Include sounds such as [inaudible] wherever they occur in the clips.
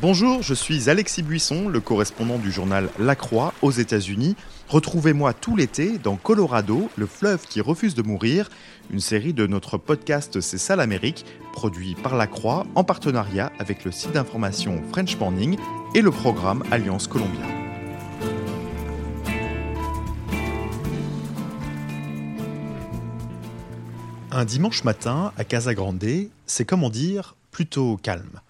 Bonjour, je suis Alexis Buisson, le correspondant du journal La Croix aux États-Unis. Retrouvez-moi tout l'été dans Colorado, le fleuve qui refuse de mourir, une série de notre podcast C'est ça l'Amérique, produit par La Croix en partenariat avec le site d'information French Morning et le programme Alliance Colombia. Un dimanche matin à Casa Grande, c'est comment dire plutôt calme.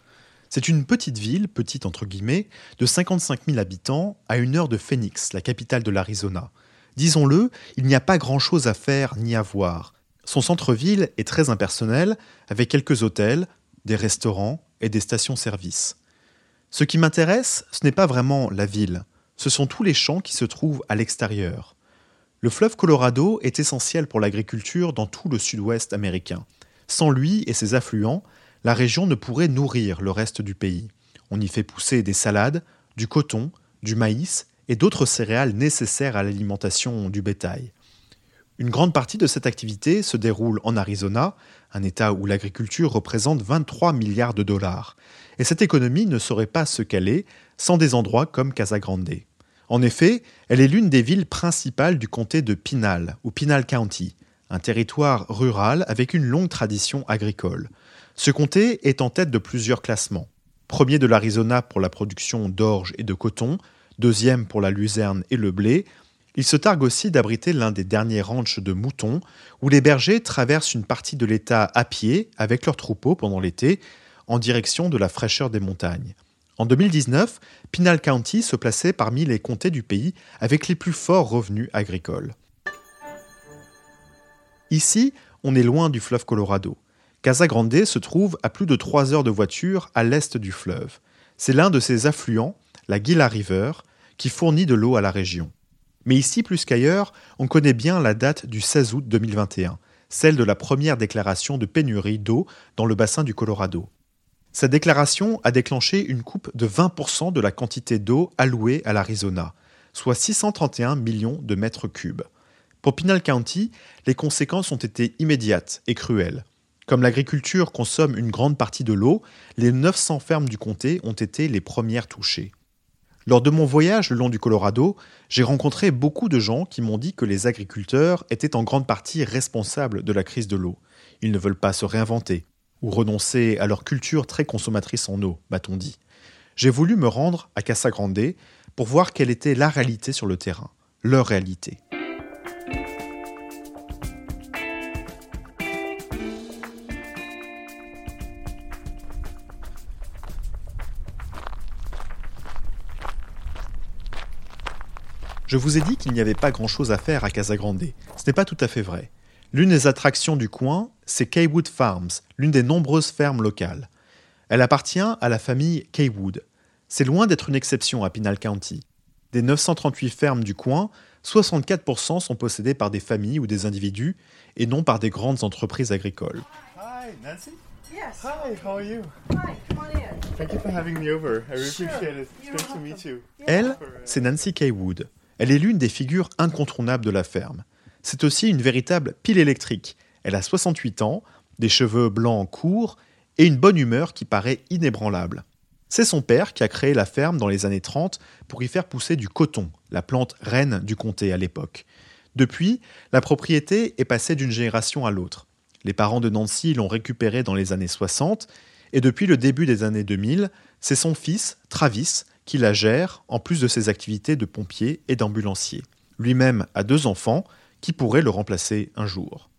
C'est une petite ville, petite entre guillemets, de 55 000 habitants, à une heure de Phoenix, la capitale de l'Arizona. Disons-le, il n'y a pas grand-chose à faire ni à voir. Son centre-ville est très impersonnel, avec quelques hôtels, des restaurants et des stations-service. Ce qui m'intéresse, ce n'est pas vraiment la ville, ce sont tous les champs qui se trouvent à l'extérieur. Le fleuve Colorado est essentiel pour l'agriculture dans tout le sud-ouest américain. Sans lui et ses affluents, la région ne pourrait nourrir le reste du pays. On y fait pousser des salades, du coton, du maïs et d'autres céréales nécessaires à l'alimentation du bétail. Une grande partie de cette activité se déroule en Arizona, un État où l'agriculture représente 23 milliards de dollars. Et cette économie ne saurait pas se caler sans des endroits comme Casa Grande. En effet, elle est l'une des villes principales du comté de Pinal, ou Pinal County, un territoire rural avec une longue tradition agricole. Ce comté est en tête de plusieurs classements. Premier de l'Arizona pour la production d'orge et de coton, deuxième pour la luzerne et le blé. Il se targue aussi d'abriter l'un des derniers ranchs de moutons, où les bergers traversent une partie de l'État à pied avec leurs troupeaux pendant l'été, en direction de la fraîcheur des montagnes. En 2019, Pinal County se plaçait parmi les comtés du pays avec les plus forts revenus agricoles. Ici, on est loin du fleuve Colorado. Casa Grande se trouve à plus de 3 heures de voiture à l'est du fleuve. C'est l'un de ses affluents, la Gila River, qui fournit de l'eau à la région. Mais ici, plus qu'ailleurs, on connaît bien la date du 16 août 2021, celle de la première déclaration de pénurie d'eau dans le bassin du Colorado. Cette déclaration a déclenché une coupe de 20% de la quantité d'eau allouée à l'Arizona, soit 631 millions de mètres cubes. Pour Pinal County, les conséquences ont été immédiates et cruelles. Comme l'agriculture consomme une grande partie de l'eau, les 900 fermes du comté ont été les premières touchées. Lors de mon voyage le long du Colorado, j'ai rencontré beaucoup de gens qui m'ont dit que les agriculteurs étaient en grande partie responsables de la crise de l'eau. Ils ne veulent pas se réinventer ou renoncer à leur culture très consommatrice en eau, m'a-t-on dit. J'ai voulu me rendre à Casa Grande pour voir quelle était la réalité sur le terrain, leur réalité. Je vous ai dit qu'il n'y avait pas grand-chose à faire à Casagrande. Ce n'est pas tout à fait vrai. L'une des attractions du coin, c'est Kaywood Farms, l'une des nombreuses fermes locales. Elle appartient à la famille Kaywood. C'est loin d'être une exception à Pinal County. Des 938 fermes du coin, 64% sont possédées par des familles ou des individus et non par des grandes entreprises agricoles. Hi, Nancy. Yes. Hi, how are you? Hi, come on in. Thank you for having me over. I really appreciate it. It's great to meet you. Elle, c'est Nancy Kaywood. Elle est l'une des figures incontournables de la ferme. C'est aussi une véritable pile électrique. Elle a 68 ans, des cheveux blancs courts et une bonne humeur qui paraît inébranlable. C'est son père qui a créé la ferme dans les années 30 pour y faire pousser du coton, la plante reine du comté à l'époque. Depuis, la propriété est passée d'une génération à l'autre. Les parents de Nancy l'ont récupérée dans les années 60 et depuis le début des années 2000, c'est son fils, Travis, qui la gère, en plus de ses activités de pompier et d'ambulancier. Lui-même a deux enfants qui pourraient le remplacer un jour.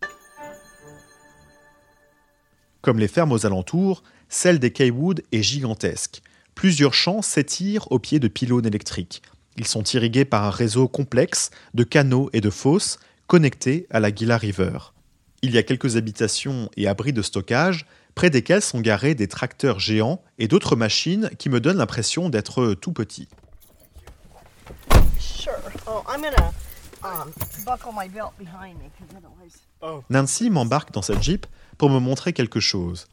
Comme les fermes aux alentours, celle des Kaywood est gigantesque. Plusieurs champs s'étirent au pied de pylônes électriques. Ils sont irrigués par un réseau complexe de canaux et de fosses connectés à la Gila River. Il y a quelques habitations et abris de stockage, près desquels sont garés des tracteurs géants et d'autres machines qui me donnent l'impression d'être tout petits. Nancy m'embarque dans sa Jeep pour me montrer quelque chose.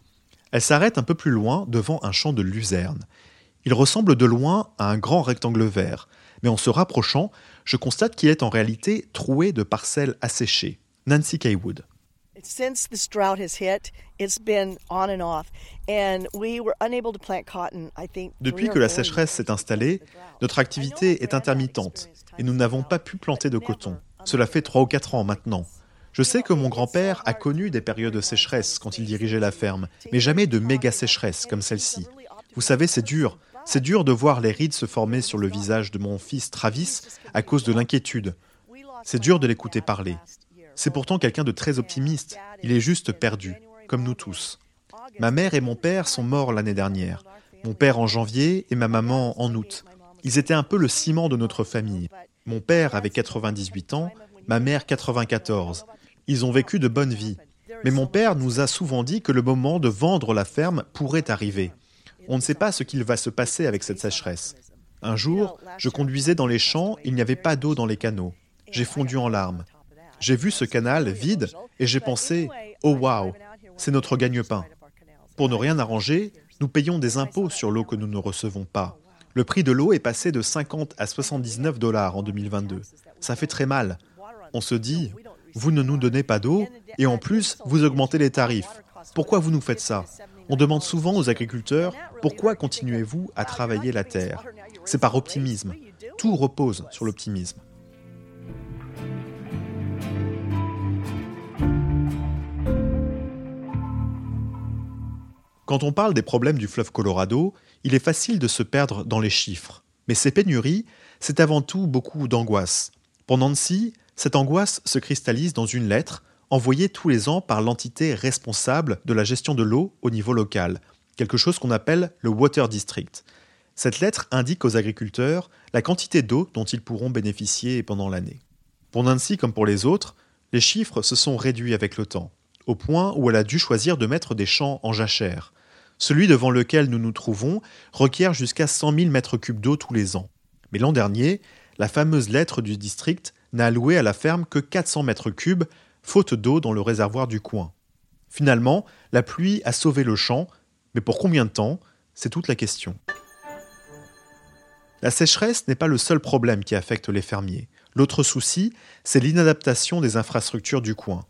Elle s'arrête un peu plus loin devant un champ de luzerne. Il ressemble de loin à un grand rectangle vert, mais en se rapprochant, je constate qu'il est en réalité troué de parcelles asséchées. Nancy Kaywood. Depuis que la sécheresse s'est installée, notre activité est intermittente et nous n'avons pas pu planter de coton. Cela fait trois ou quatre ans maintenant. Je sais que mon grand-père a connu des périodes de sécheresse quand il dirigeait la ferme, mais jamais de méga sécheresse comme celle-ci. Vous savez, c'est dur. C'est dur de voir les rides se former sur le visage de mon fils Travis à cause de l'inquiétude. C'est dur de l'écouter parler. C'est pourtant quelqu'un de très optimiste. Il est juste perdu, comme nous tous. Ma mère et mon père sont morts l'année dernière. Mon père en janvier et ma maman en août. Ils étaient un peu le ciment de notre famille. Mon père avait 98 ans, ma mère 94. Ils ont vécu de bonnes vies. Mais mon père nous a souvent dit que le moment de vendre la ferme pourrait arriver. On ne sait pas ce qu'il va se passer avec cette sécheresse. Un jour, je conduisais dans les champs, il n'y avait pas d'eau dans les canaux. J'ai fondu en larmes. J'ai vu ce canal vide et j'ai pensé Oh waouh, c'est notre gagne-pain. Pour ne rien arranger, nous payons des impôts sur l'eau que nous ne recevons pas. Le prix de l'eau est passé de 50 à 79 dollars en 2022. Ça fait très mal. On se dit Vous ne nous donnez pas d'eau et en plus, vous augmentez les tarifs. Pourquoi vous nous faites ça? On demande souvent aux agriculteurs Pourquoi continuez-vous à travailler la terre? C'est par optimisme. Tout repose sur l'optimisme. Quand on parle des problèmes du fleuve Colorado, il est facile de se perdre dans les chiffres. Mais ces pénuries, c'est avant tout beaucoup d'angoisse. Pour Nancy, cette angoisse se cristallise dans une lettre envoyée tous les ans par l'entité responsable de la gestion de l'eau au niveau local, quelque chose qu'on appelle le Water District. Cette lettre indique aux agriculteurs la quantité d'eau dont ils pourront bénéficier pendant l'année. Pour Nancy comme pour les autres, les chiffres se sont réduits avec le temps, au point où elle a dû choisir de mettre des champs en jachère. Celui devant lequel nous nous trouvons requiert jusqu'à 100 000 mètres cubes d'eau tous les ans. Mais l'an dernier, la fameuse lettre du district n'a alloué à la ferme que 400 mètres cubes, faute d'eau dans le réservoir du coin. Finalement, la pluie a sauvé le champ, mais pour combien de temps? C'est toute la question. La sécheresse n'est pas le seul problème qui affecte les fermiers. L'autre souci, c'est l'inadaptation des infrastructures du coin.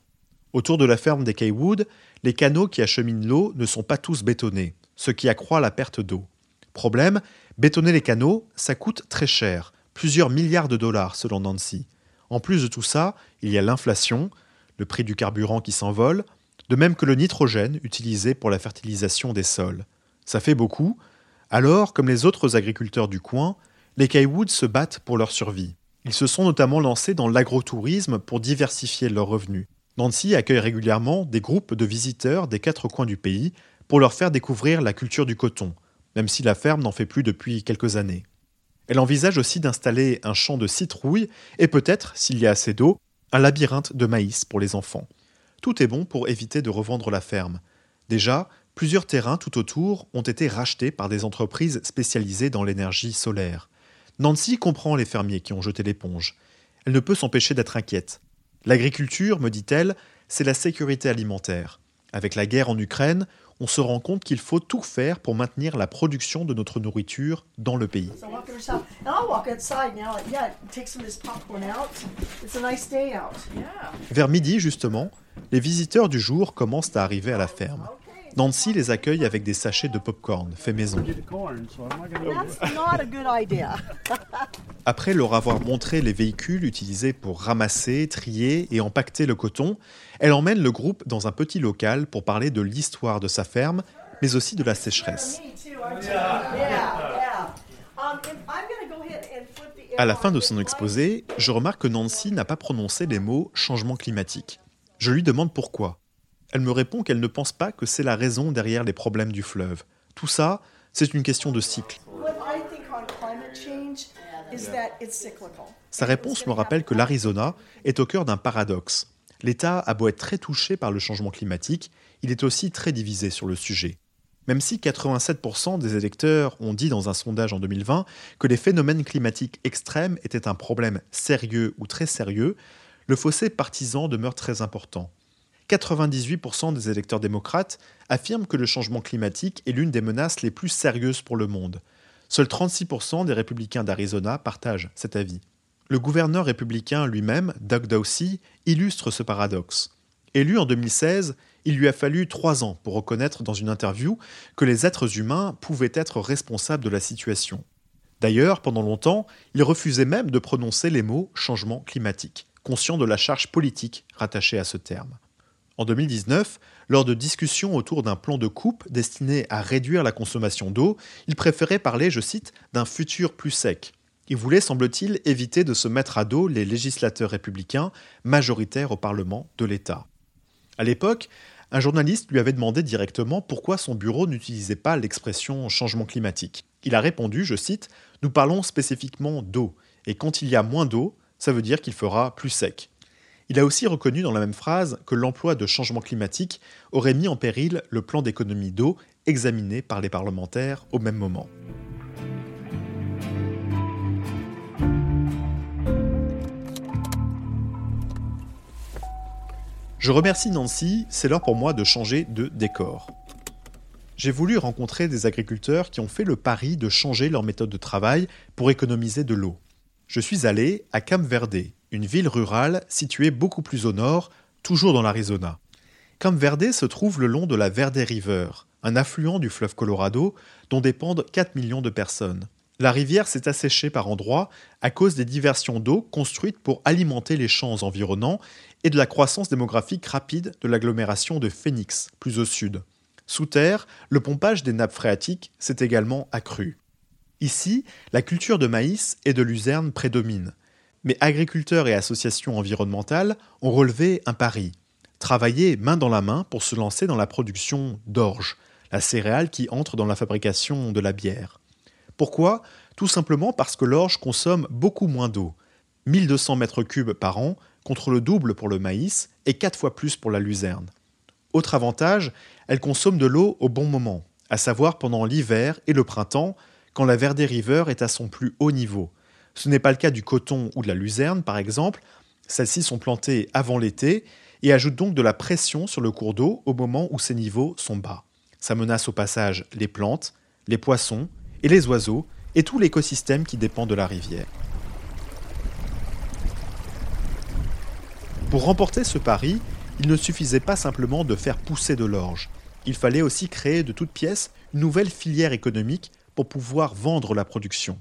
Autour de la ferme des Kaywood, les canaux qui acheminent l'eau ne sont pas tous bétonnés, ce qui accroît la perte d'eau. Problème, bétonner les canaux, ça coûte très cher, plusieurs milliards de dollars selon Nancy. En plus de tout ça, il y a l'inflation, le prix du carburant qui s'envole, de même que le nitrogène utilisé pour la fertilisation des sols. Ça fait beaucoup. Alors, comme les autres agriculteurs du coin, les Kaywood se battent pour leur survie. Ils se sont notamment lancés dans l'agrotourisme pour diversifier leurs revenus. Nancy accueille régulièrement des groupes de visiteurs des quatre coins du pays pour leur faire découvrir la culture du coton, même si la ferme n'en fait plus depuis quelques années. Elle envisage aussi d'installer un champ de citrouilles et peut-être, s'il y a assez d'eau, un labyrinthe de maïs pour les enfants. Tout est bon pour éviter de revendre la ferme. Déjà, plusieurs terrains tout autour ont été rachetés par des entreprises spécialisées dans l'énergie solaire. Nancy comprend les fermiers qui ont jeté l'éponge. Elle ne peut s'empêcher d'être inquiète. L'agriculture, me dit-elle, c'est la sécurité alimentaire. Avec la guerre en Ukraine, on se rend compte qu'il faut tout faire pour maintenir la production de notre nourriture dans le pays. Vers midi, justement, les visiteurs du jour commencent à arriver à la ferme. Nancy les accueille avec des sachets de pop-corn fait maison. [laughs] Après leur avoir montré les véhicules utilisés pour ramasser, trier et empaqueter le coton, elle emmène le groupe dans un petit local pour parler de l'histoire de sa ferme, mais aussi de la sécheresse. À la fin de son exposé, je remarque que Nancy n'a pas prononcé les mots changement climatique. Je lui demande pourquoi. Elle me répond qu'elle ne pense pas que c'est la raison derrière les problèmes du fleuve. Tout ça, c'est une question de cycle. Sa réponse me rappelle que l'Arizona est au cœur d'un paradoxe. L'État a beau être très touché par le changement climatique, il est aussi très divisé sur le sujet. Même si 87% des électeurs ont dit dans un sondage en 2020 que les phénomènes climatiques extrêmes étaient un problème sérieux ou très sérieux, le fossé partisan demeure très important. 98% des électeurs démocrates affirment que le changement climatique est l'une des menaces les plus sérieuses pour le monde. Seuls 36% des républicains d'Arizona partagent cet avis. Le gouverneur républicain lui-même, Doug Dowsey, illustre ce paradoxe. Élu en 2016, il lui a fallu trois ans pour reconnaître dans une interview que les êtres humains pouvaient être responsables de la situation. D'ailleurs, pendant longtemps, il refusait même de prononcer les mots changement climatique, conscient de la charge politique rattachée à ce terme. En 2019, lors de discussions autour d'un plan de coupe destiné à réduire la consommation d'eau, il préférait parler, je cite, d'un futur plus sec. Il voulait, semble-t-il, éviter de se mettre à dos les législateurs républicains majoritaires au Parlement de l'État. À l'époque, un journaliste lui avait demandé directement pourquoi son bureau n'utilisait pas l'expression changement climatique. Il a répondu, je cite, Nous parlons spécifiquement d'eau, et quand il y a moins d'eau, ça veut dire qu'il fera plus sec. Il a aussi reconnu dans la même phrase que l'emploi de changement climatique aurait mis en péril le plan d'économie d'eau examiné par les parlementaires au même moment. Je remercie Nancy, c'est l'heure pour moi de changer de décor. J'ai voulu rencontrer des agriculteurs qui ont fait le pari de changer leur méthode de travail pour économiser de l'eau. Je suis allé à Camp Verde, une ville rurale située beaucoup plus au nord, toujours dans l'Arizona. Camp Verde se trouve le long de la Verde River, un affluent du fleuve Colorado dont dépendent 4 millions de personnes. La rivière s'est asséchée par endroits à cause des diversions d'eau construites pour alimenter les champs environnants et de la croissance démographique rapide de l'agglomération de Phoenix, plus au sud. Sous terre, le pompage des nappes phréatiques s'est également accru. Ici, la culture de maïs et de luzerne prédomine, mais agriculteurs et associations environnementales ont relevé un pari travailler main dans la main pour se lancer dans la production d'orge, la céréale qui entre dans la fabrication de la bière. Pourquoi? Tout simplement parce que l'orge consomme beaucoup moins d'eau, 1200 mètres cubes par an contre le double pour le maïs et 4 fois plus pour la luzerne. Autre avantage, elle consomme de l'eau au bon moment, à savoir pendant l'hiver et le printemps, quand la Verde River est à son plus haut niveau, ce n'est pas le cas du coton ou de la luzerne, par exemple. Celles-ci sont plantées avant l'été et ajoutent donc de la pression sur le cours d'eau au moment où ces niveaux sont bas. Ça menace au passage les plantes, les poissons et les oiseaux et tout l'écosystème qui dépend de la rivière. Pour remporter ce pari, il ne suffisait pas simplement de faire pousser de l'orge. Il fallait aussi créer de toutes pièces une nouvelle filière économique pour pouvoir vendre la production.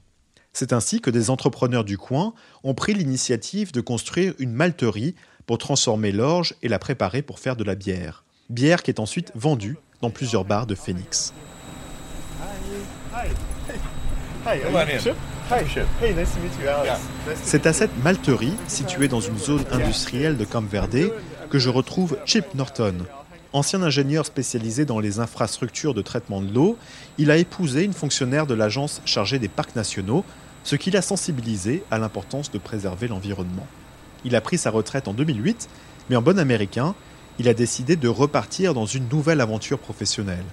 C'est ainsi que des entrepreneurs du coin ont pris l'initiative de construire une malterie pour transformer l'orge et la préparer pour faire de la bière. Bière qui est ensuite vendue dans plusieurs bars de Phoenix. C'est à cette malterie, située dans une zone industrielle de Camp Verde, que je retrouve Chip Norton, Ancien ingénieur spécialisé dans les infrastructures de traitement de l'eau, il a épousé une fonctionnaire de l'agence chargée des parcs nationaux ce qui l'a sensibilisé à l'importance de préserver l'environnement. Il a pris sa retraite en 2008, mais en bon américain, il a décidé de repartir dans une nouvelle aventure professionnelle.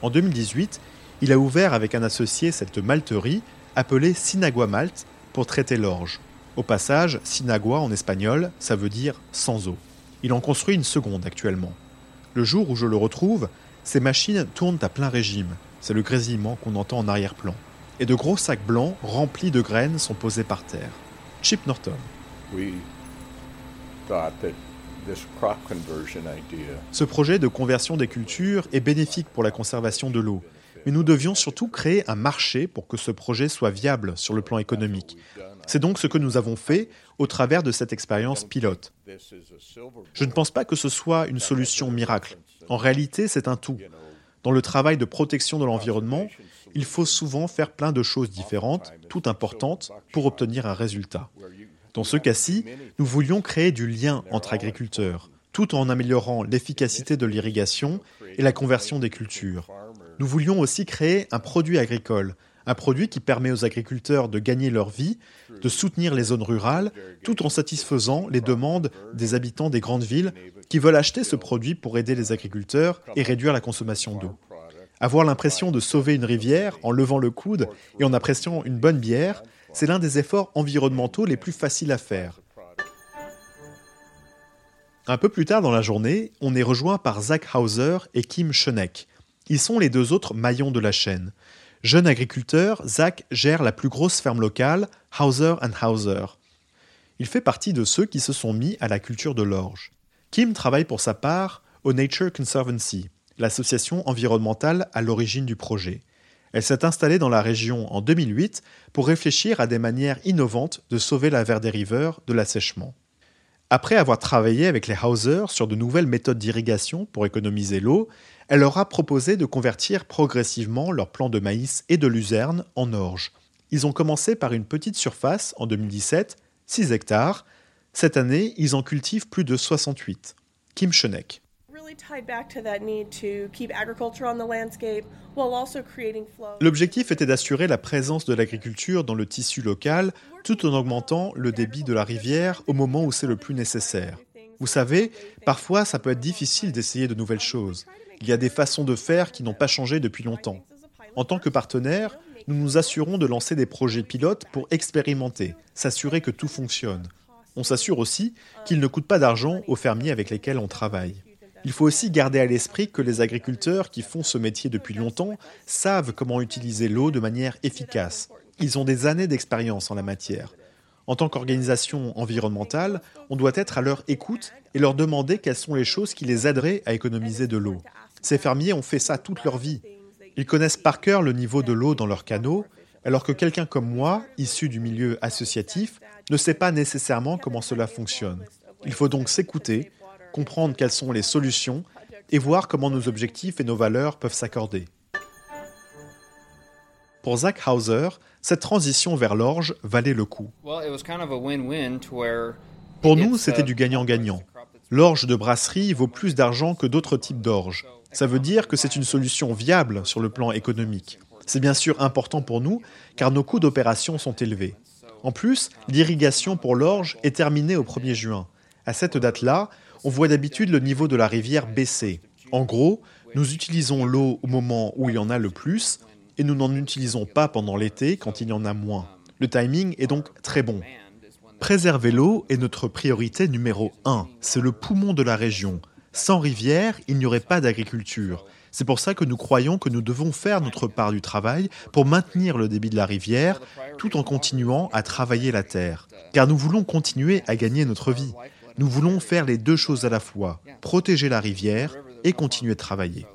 En 2018, il a ouvert avec un associé cette malterie appelée Sinagua Malt pour traiter l'orge. Au passage, Sinagua en espagnol, ça veut dire sans eau. Il en construit une seconde actuellement. Le jour où je le retrouve, ces machines tournent à plein régime. C'est le grésillement qu'on entend en arrière-plan et de gros sacs blancs remplis de graines sont posés par terre. Chip Norton. Ce projet de conversion des cultures est bénéfique pour la conservation de l'eau, mais nous devions surtout créer un marché pour que ce projet soit viable sur le plan économique. C'est donc ce que nous avons fait au travers de cette expérience pilote. Je ne pense pas que ce soit une solution miracle. En réalité, c'est un tout. Dans le travail de protection de l'environnement, il faut souvent faire plein de choses différentes, toutes importantes, pour obtenir un résultat. Dans ce cas-ci, nous voulions créer du lien entre agriculteurs, tout en améliorant l'efficacité de l'irrigation et la conversion des cultures. Nous voulions aussi créer un produit agricole, un produit qui permet aux agriculteurs de gagner leur vie, de soutenir les zones rurales, tout en satisfaisant les demandes des habitants des grandes villes qui veulent acheter ce produit pour aider les agriculteurs et réduire la consommation d'eau. Avoir l'impression de sauver une rivière en levant le coude et en appréciant une bonne bière, c'est l'un des efforts environnementaux les plus faciles à faire. Un peu plus tard dans la journée, on est rejoint par Zach Hauser et Kim Schoeneck. Ils sont les deux autres maillons de la chaîne. Jeune agriculteur, Zach gère la plus grosse ferme locale, Hauser Hauser. Il fait partie de ceux qui se sont mis à la culture de l'orge. Kim travaille pour sa part au Nature Conservancy, l'association environnementale à l'origine du projet. Elle s'est installée dans la région en 2008 pour réfléchir à des manières innovantes de sauver la Verde River de l'assèchement. Après avoir travaillé avec les Hauser sur de nouvelles méthodes d'irrigation pour économiser l'eau, elle leur a proposé de convertir progressivement leurs plants de maïs et de luzerne en orge. Ils ont commencé par une petite surface en 2017, 6 hectares. Cette année, ils en cultivent plus de 68. Kim Schoeneck. L'objectif était d'assurer la présence de l'agriculture dans le tissu local tout en augmentant le débit de la rivière au moment où c'est le plus nécessaire. Vous savez, parfois ça peut être difficile d'essayer de nouvelles choses. Il y a des façons de faire qui n'ont pas changé depuis longtemps. En tant que partenaire, nous nous assurons de lancer des projets pilotes pour expérimenter, s'assurer que tout fonctionne. On s'assure aussi qu'il ne coûte pas d'argent aux fermiers avec lesquels on travaille. Il faut aussi garder à l'esprit que les agriculteurs qui font ce métier depuis longtemps savent comment utiliser l'eau de manière efficace. Ils ont des années d'expérience en la matière. En tant qu'organisation environnementale, on doit être à leur écoute et leur demander quelles sont les choses qui les aideraient à économiser de l'eau. Ces fermiers ont fait ça toute leur vie. Ils connaissent par cœur le niveau de l'eau dans leurs canaux, alors que quelqu'un comme moi, issu du milieu associatif, ne sait pas nécessairement comment cela fonctionne. Il faut donc s'écouter comprendre quelles sont les solutions et voir comment nos objectifs et nos valeurs peuvent s'accorder. Pour Zach Hauser, cette transition vers l'orge valait le coup. Pour nous, c'était du gagnant-gagnant. L'orge de brasserie vaut plus d'argent que d'autres types d'orge. Ça veut dire que c'est une solution viable sur le plan économique. C'est bien sûr important pour nous car nos coûts d'opération sont élevés. En plus, l'irrigation pour l'orge est terminée au 1er juin. À cette date-là, on voit d'habitude le niveau de la rivière baisser. En gros, nous utilisons l'eau au moment où il y en a le plus et nous n'en utilisons pas pendant l'été quand il y en a moins. Le timing est donc très bon. Préserver l'eau est notre priorité numéro 1. C'est le poumon de la région. Sans rivière, il n'y aurait pas d'agriculture. C'est pour ça que nous croyons que nous devons faire notre part du travail pour maintenir le débit de la rivière tout en continuant à travailler la terre. Car nous voulons continuer à gagner notre vie. Nous voulons faire les deux choses à la fois, protéger la rivière et continuer de travailler.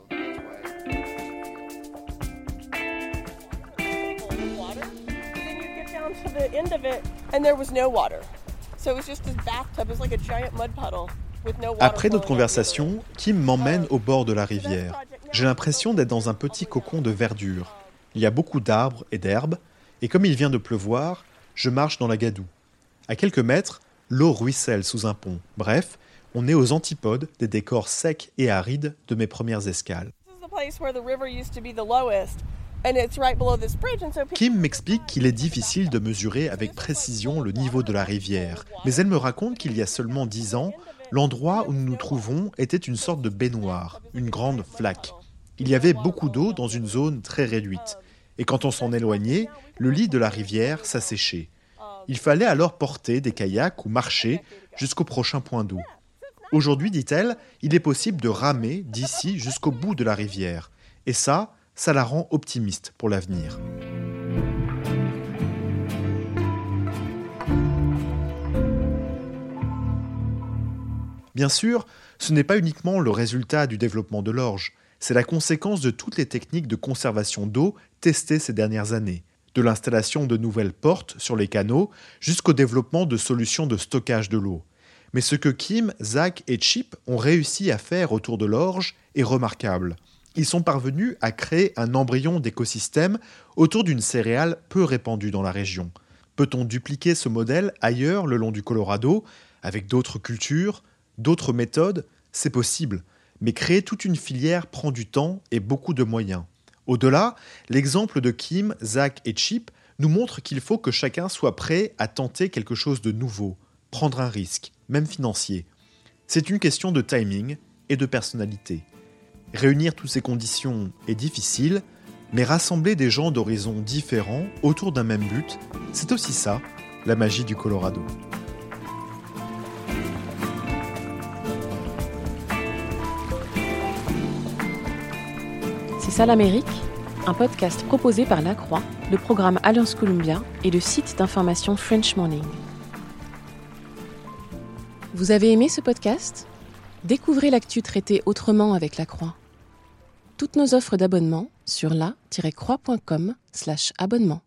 Après notre conversation, Kim m'emmène au bord de la rivière. J'ai l'impression d'être dans un petit cocon de verdure. Il y a beaucoup d'arbres et d'herbes, et comme il vient de pleuvoir, je marche dans la gadoue. À quelques mètres, l'eau ruisselle sous un pont. Bref, on est aux antipodes des décors secs et arides de mes premières escales. Kim m'explique qu'il est difficile de mesurer avec précision le niveau de la rivière, mais elle me raconte qu'il y a seulement dix ans, l'endroit où nous nous trouvons était une sorte de baignoire, une grande flaque. Il y avait beaucoup d'eau dans une zone très réduite, et quand on s'en éloignait, le lit de la rivière s'asséchait. Il fallait alors porter des kayaks ou marcher jusqu'au prochain point d'eau. Aujourd'hui, dit-elle, il est possible de ramer d'ici jusqu'au bout de la rivière. Et ça, ça la rend optimiste pour l'avenir. Bien sûr, ce n'est pas uniquement le résultat du développement de l'orge, c'est la conséquence de toutes les techniques de conservation d'eau testées ces dernières années de l'installation de nouvelles portes sur les canaux jusqu'au développement de solutions de stockage de l'eau. Mais ce que Kim, Zach et Chip ont réussi à faire autour de l'orge est remarquable. Ils sont parvenus à créer un embryon d'écosystème autour d'une céréale peu répandue dans la région. Peut-on dupliquer ce modèle ailleurs le long du Colorado, avec d'autres cultures, d'autres méthodes? C'est possible, mais créer toute une filière prend du temps et beaucoup de moyens. Au-delà, l'exemple de Kim, Zach et Chip nous montre qu'il faut que chacun soit prêt à tenter quelque chose de nouveau, prendre un risque, même financier. C'est une question de timing et de personnalité. Réunir toutes ces conditions est difficile, mais rassembler des gens d'horizons différents autour d'un même but, c'est aussi ça, la magie du Colorado. C'est ça l'Amérique Un podcast proposé par La Croix, le programme Alliance Columbia et le site d'information French Morning. Vous avez aimé ce podcast? Découvrez l'actu traitée autrement avec la Croix. Toutes nos offres d'abonnement sur la-croix.com/abonnement.